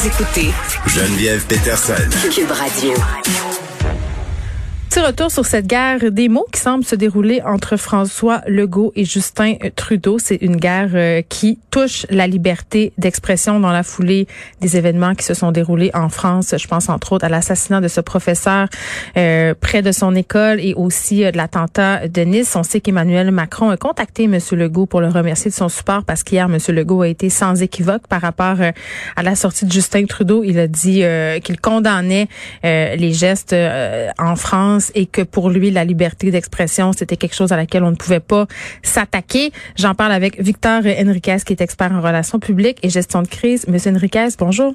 Vous écoutez Geneviève Peterson. Cube Radio. Petit retour sur cette guerre des mots qui semble se dérouler entre François Legault et Justin Trudeau. C'est une guerre euh, qui touche la liberté d'expression dans la foulée des événements qui se sont déroulés en France. Je pense entre autres à l'assassinat de ce professeur euh, près de son école et aussi euh, de l'attentat de Nice. On sait qu'Emmanuel Macron a contacté M. Legault pour le remercier de son support parce qu'hier, M. Legault a été sans équivoque par rapport à la sortie de Justin Trudeau. Il a dit qu'il condamnait les gestes en France et que pour lui, la liberté d'expression, c'était quelque chose à laquelle on ne pouvait pas s'attaquer. J'en parle avec Victor Enriquez, qui est expert en relations publiques et gestion de crise. Monsieur Enriquez, bonjour.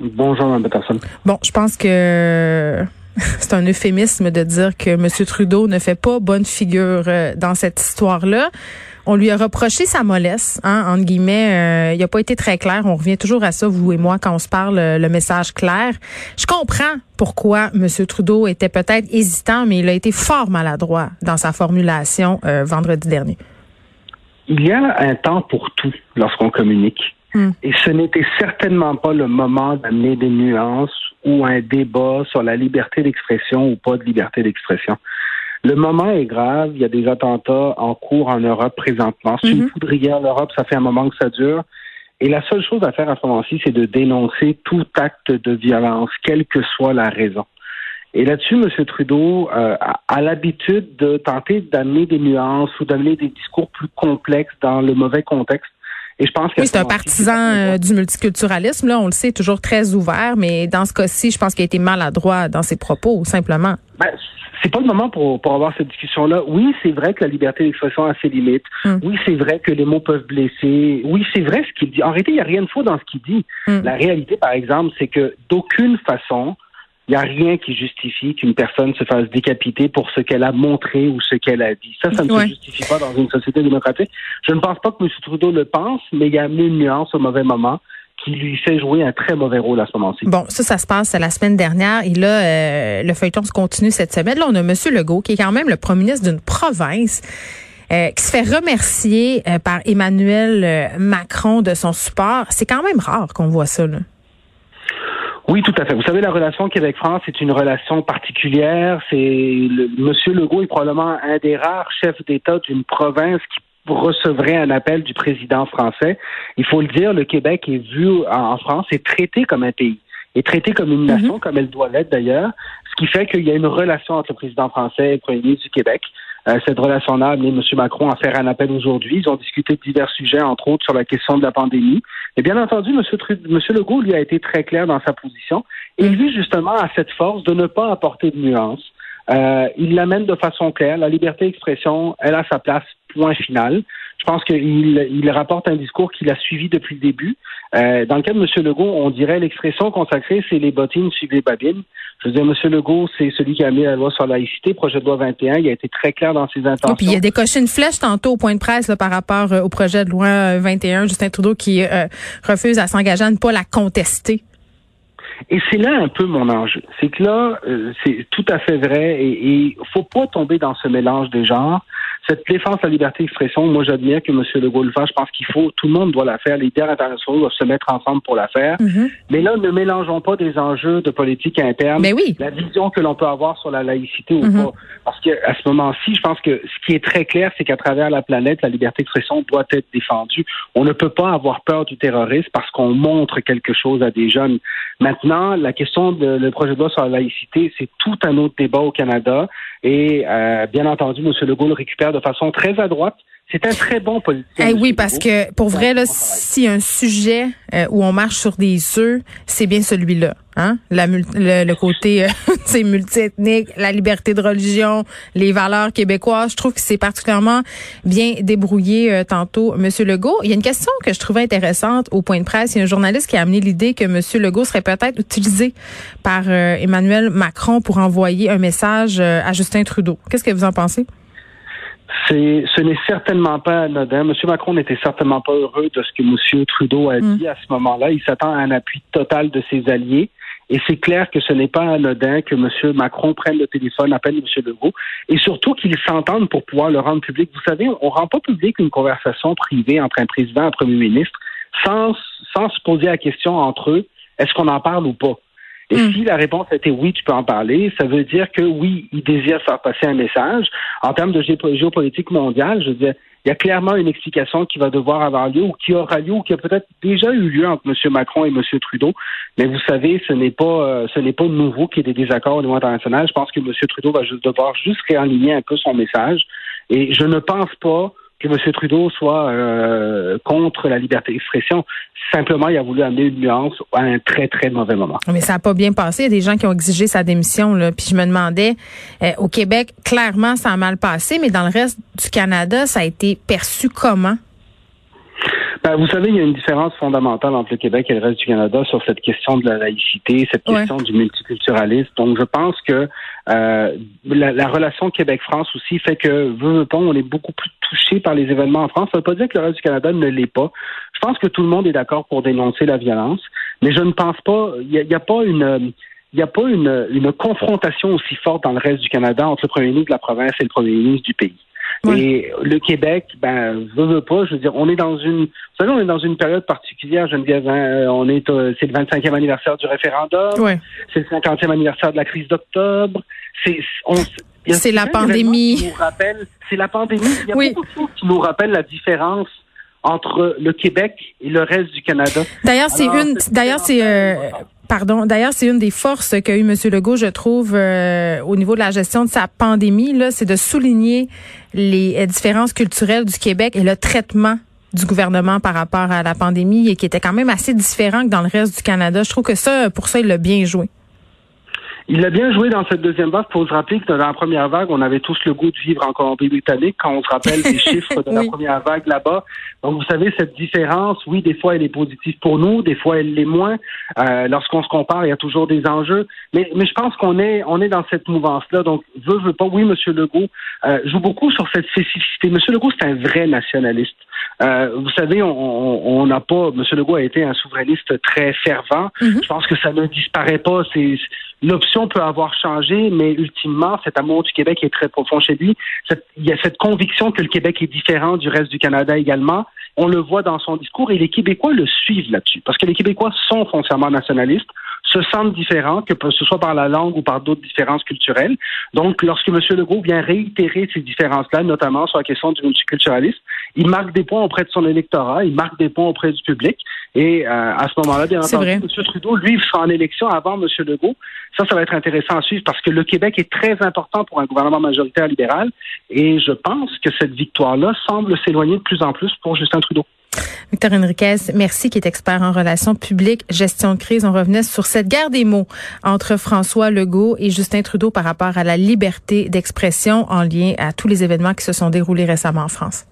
Bonjour, Mme Peterson. Bon, je pense que c'est un euphémisme de dire que M. Trudeau ne fait pas bonne figure euh, dans cette histoire-là. On lui a reproché sa mollesse, hein, entre guillemets. Euh, il n'a pas été très clair. On revient toujours à ça, vous et moi, quand on se parle, euh, le message clair. Je comprends pourquoi M. Trudeau était peut-être hésitant, mais il a été fort maladroit dans sa formulation euh, vendredi dernier. Il y a un temps pour tout lorsqu'on communique. Hmm. Et ce n'était certainement pas le moment d'amener des nuances ou un débat sur la liberté d'expression ou pas de liberté d'expression. Le moment est grave. Il y a des attentats en cours en Europe présentement. C'est une mhm. poudrière en Europe. Ça fait un moment que ça dure. Et la seule chose à faire à ce moment-ci, c'est de dénoncer tout acte de violence, quelle que soit la raison. Et là-dessus, M. Trudeau euh, a, l'habitude de tenter d'amener des nuances ou d'amener des discours plus complexes dans le mauvais contexte. Et je pense que oui, c'est un partisan euh, du multiculturalisme. Là, on le sait, toujours très ouvert, mais dans ce cas-ci, je pense qu'il a été maladroit dans ses propos, simplement. Ben, c'est pas le moment pour, pour avoir cette discussion-là. Oui, c'est vrai que la liberté d'expression a ses limites. Hmm. Oui, c'est vrai que les mots peuvent blesser. Oui, c'est vrai ce qu'il dit. En réalité, il n'y a rien de faux dans ce qu'il dit. Hmm. La réalité, par exemple, c'est que d'aucune façon, il n'y a rien qui justifie qu'une personne se fasse décapiter pour ce qu'elle a montré ou ce qu'elle a dit. Ça, ça ne se justifie pas dans une société démocratique. Je ne pense pas que M. Trudeau le pense, mais il y a une nuance au mauvais moment qui lui fait jouer un très mauvais rôle à ce moment-ci. Bon, ça, ça se passe la semaine dernière. Et là, euh, le feuilleton se continue cette semaine. Là, on a M. Legault, qui est quand même le premier ministre d'une province. Euh, qui se fait remercier euh, par Emmanuel Macron de son support. C'est quand même rare qu'on voit ça. Là. Oui, tout à fait. Vous savez, la relation Québec-France est une relation particulière. C'est le, Monsieur Legault est probablement un des rares chefs d'État d'une province qui recevrait un appel du président français. Il faut le dire, le Québec est vu en France, est traité comme un pays, est traité comme une nation, mhm. comme elle doit l'être d'ailleurs, ce qui fait qu'il y a une relation entre le président français et le premier ministre du Québec. Euh, cette relation-là a amené M. Macron à faire un appel aujourd'hui. Ils ont discuté de divers sujets, entre autres sur la question de la pandémie. Et bien entendu, M. M. Legault, lui, a été très clair dans sa position. Et lui, justement, a cette force de ne pas apporter de nuances. Euh, il l'amène de façon claire. La liberté d'expression, elle a sa place point final. Je pense qu'il il rapporte un discours qu'il a suivi depuis le début. Euh, dans le cas de M. Legault, on dirait l'expression consacrée, c'est les bottines suivent les babines. Je veux dire, M. Legault, c'est celui qui a mis la loi sur la laïcité, projet de loi 21. Il a été très clair dans ses intentions. Et puis il a décoché une flèche tantôt au point de presse là, par rapport euh, au projet de loi 21, euh, Justin Trudeau qui refuse à s'engager à ne pas la contester. Et c'est là un peu mon enjeu. C'est que là, c'est tout à fait vrai et il faut pas tomber dans ce mélange des genres cette défense à la liberté d'expression, moi j'admire que M. Legault le fasse. Je pense qu'il faut, tout le monde doit la faire. Les leaders internationaux doivent se mettre ensemble pour la faire. Mhm. Mais là, ne mélangeons pas des enjeux de politique interne. Mais oui. La vision que l'on peut avoir sur la laïcité ou mhm. pas. Parce qu'à ce moment-ci, je pense que ce qui est très clair, c'est qu'à travers la planète, la liberté d'expression doit être défendue. On ne peut pas avoir peur du terrorisme parce qu'on montre quelque chose à des jeunes. Maintenant, la question de le projet de loi sur la laïcité, c'est tout un autre débat au Canada. Et euh, bien entendu, M. Legault le récupère de façon très à droite. C'est un très bon politicien. Eh oui, parce que pour vrai, là, si un sujet euh, où on marche sur des œufs, c'est bien celui-là. Hein? La, le, côté c'est euh, multiethnique, la liberté de religion, les valeurs québécoises. Je trouve que c'est particulièrement bien débrouillé euh, tantôt, Monsieur Legault. Il y a une question que je trouvais intéressante au point de presse. Il y a un journaliste qui a amené l'idée que Monsieur Legault serait peut-être utilisé par Emmanuel Macron pour envoyer un message à Justin Trudeau. Qu'est-ce que vous en pensez? C'est, ce n'est certainement pas anodin. M. Macron n'était certainement pas heureux de ce que M. Trudeau a dit mm. à ce moment-là. Il s'attend à un appui total de ses alliés. Et c'est clair que ce n'est pas anodin que M. Macron prenne le téléphone, appelle M. Legault, et surtout qu'ils s'entendent pour pouvoir le rendre public. Vous savez, on ne rend pas public une conversation privée entre un président et un premier ministre sans, sans se poser la question entre eux, est-ce qu'on en parle ou pas? Et hmm. si la réponse était oui, tu peux en parler, ça veut dire que oui, il désire faire passer un message. En termes de géopolitique mondiale, je veux dire, il y a clairement une explication qui va devoir avoir lieu ou qui aura lieu ou qui a peut-être déjà eu lieu entre M. Macron et M. Trudeau. Mais vous savez, ce n'est pas euh, ce n'est pas nouveau qu'il y ait des désaccords au niveau international. Je pense que M. Trudeau va juste devoir juste réaligner un peu son message. Et je ne pense pas que M. Trudeau soit euh, contre la liberté d'expression. Simplement, il a voulu amener une nuance à un très, très mauvais moment. Mais ça n'a pas bien passé. Il y a des gens qui ont exigé sa démission. Puis je me demandais, euh, au Québec, clairement, ça a mal passé, mais dans le reste du Canada, ça a été perçu comment? Ben, vous savez, il y a une différence fondamentale entre le Québec et le reste du Canada sur cette question de la laïcité, cette question du multiculturalisme. Donc, je pense que euh, la, relation Québec-France aussi fait que, veut, on est beaucoup plus touché par les événements en France. Ça ne veut pas dire que le reste du Canada ne l'est pas. Je pense que tout le monde est d'accord pour dénoncer la violence, mais je ne pense pas, il n'y a, pas une il n'y a pas une, une confrontation aussi forte dans le reste du Canada entre le premier ministre de la province et le premier ministre du pays. Et le Québec, ben, veut, veut pas, je veux dire, on est dans une, vous savez, on est dans une période particulière, Geneviève, hein, on est, euh, c'est le 25e anniversaire du référendum, c'est le 50e anniversaire de la crise d'octobre, c'est, c'est la pandémie. C'est la pandémie. Il y a beaucoup de choses qui nous rappellent la différence entre le Québec et le reste du Canada. D'ailleurs, c'est une. D'ailleurs, c'est. Euh, pardon. D'ailleurs, c'est une des forces qu'a eu M. Legault, je trouve, euh, au niveau de la gestion de sa pandémie, là, c'est de souligner les euh, différences culturelles du Québec et le traitement du gouvernement par rapport à la pandémie et qui était quand même assez différent que dans le reste du Canada. Je trouve que ça, pour ça, il l'a bien joué. Il a bien joué dans cette deuxième vague. Il faut se rappeler que dans la première vague, on avait tous le goût de vivre en Colombie-Britannique quand on se rappelle des chiffres de la première vague là-bas. Donc, vous savez, cette différence, oui, des fois, elle est positive pour nous, des fois, elle l'est moins. Euh, Lorsqu'on se compare, il y a toujours des enjeux. Mais, mais je pense qu'on est, on est dans cette mouvance-là. Donc, veut, veut pas, oui, M. Legault euh, joue beaucoup sur cette spécificité. M. Legault, c'est un vrai nationaliste. Euh, vous savez, on n'a pas, M. Legault a été un souverainiste très fervent. Mm-hmm. Je pense que ça ne disparaît pas. C'est l'option peut avoir changé, mais ultimement, cet amour du Québec est très profond chez lui. il y a cette conviction que le Québec est différent du reste du Canada également. On le voit dans son discours et les Québécois le suivent là-dessus, parce que les Québécois sont foncièrement nationalistes se sentent différents, que ce soit par la langue ou par d'autres différences culturelles. Donc, lorsque M. Legault vient réitérer ces différences-là, notamment sur la question du multiculturalisme, il marque des points auprès de son électorat, il marque des points auprès du public. Et euh, à ce moment-là, bien entendu, M. Trudeau, lui, sera en élection avant M. Legault. Ça, ça va être intéressant à suivre parce que le Québec est très important pour un gouvernement majoritaire libéral. Et je pense que cette victoire-là semble s'éloigner de plus en plus pour Justin Trudeau. Victor Enriquez, merci, qui est expert en relations publiques, gestion de crise. On revenait sur cette guerre des mots entre François Legault et Justin Trudeau par rapport à la liberté d'expression en lien à tous les événements qui se sont déroulés récemment en France.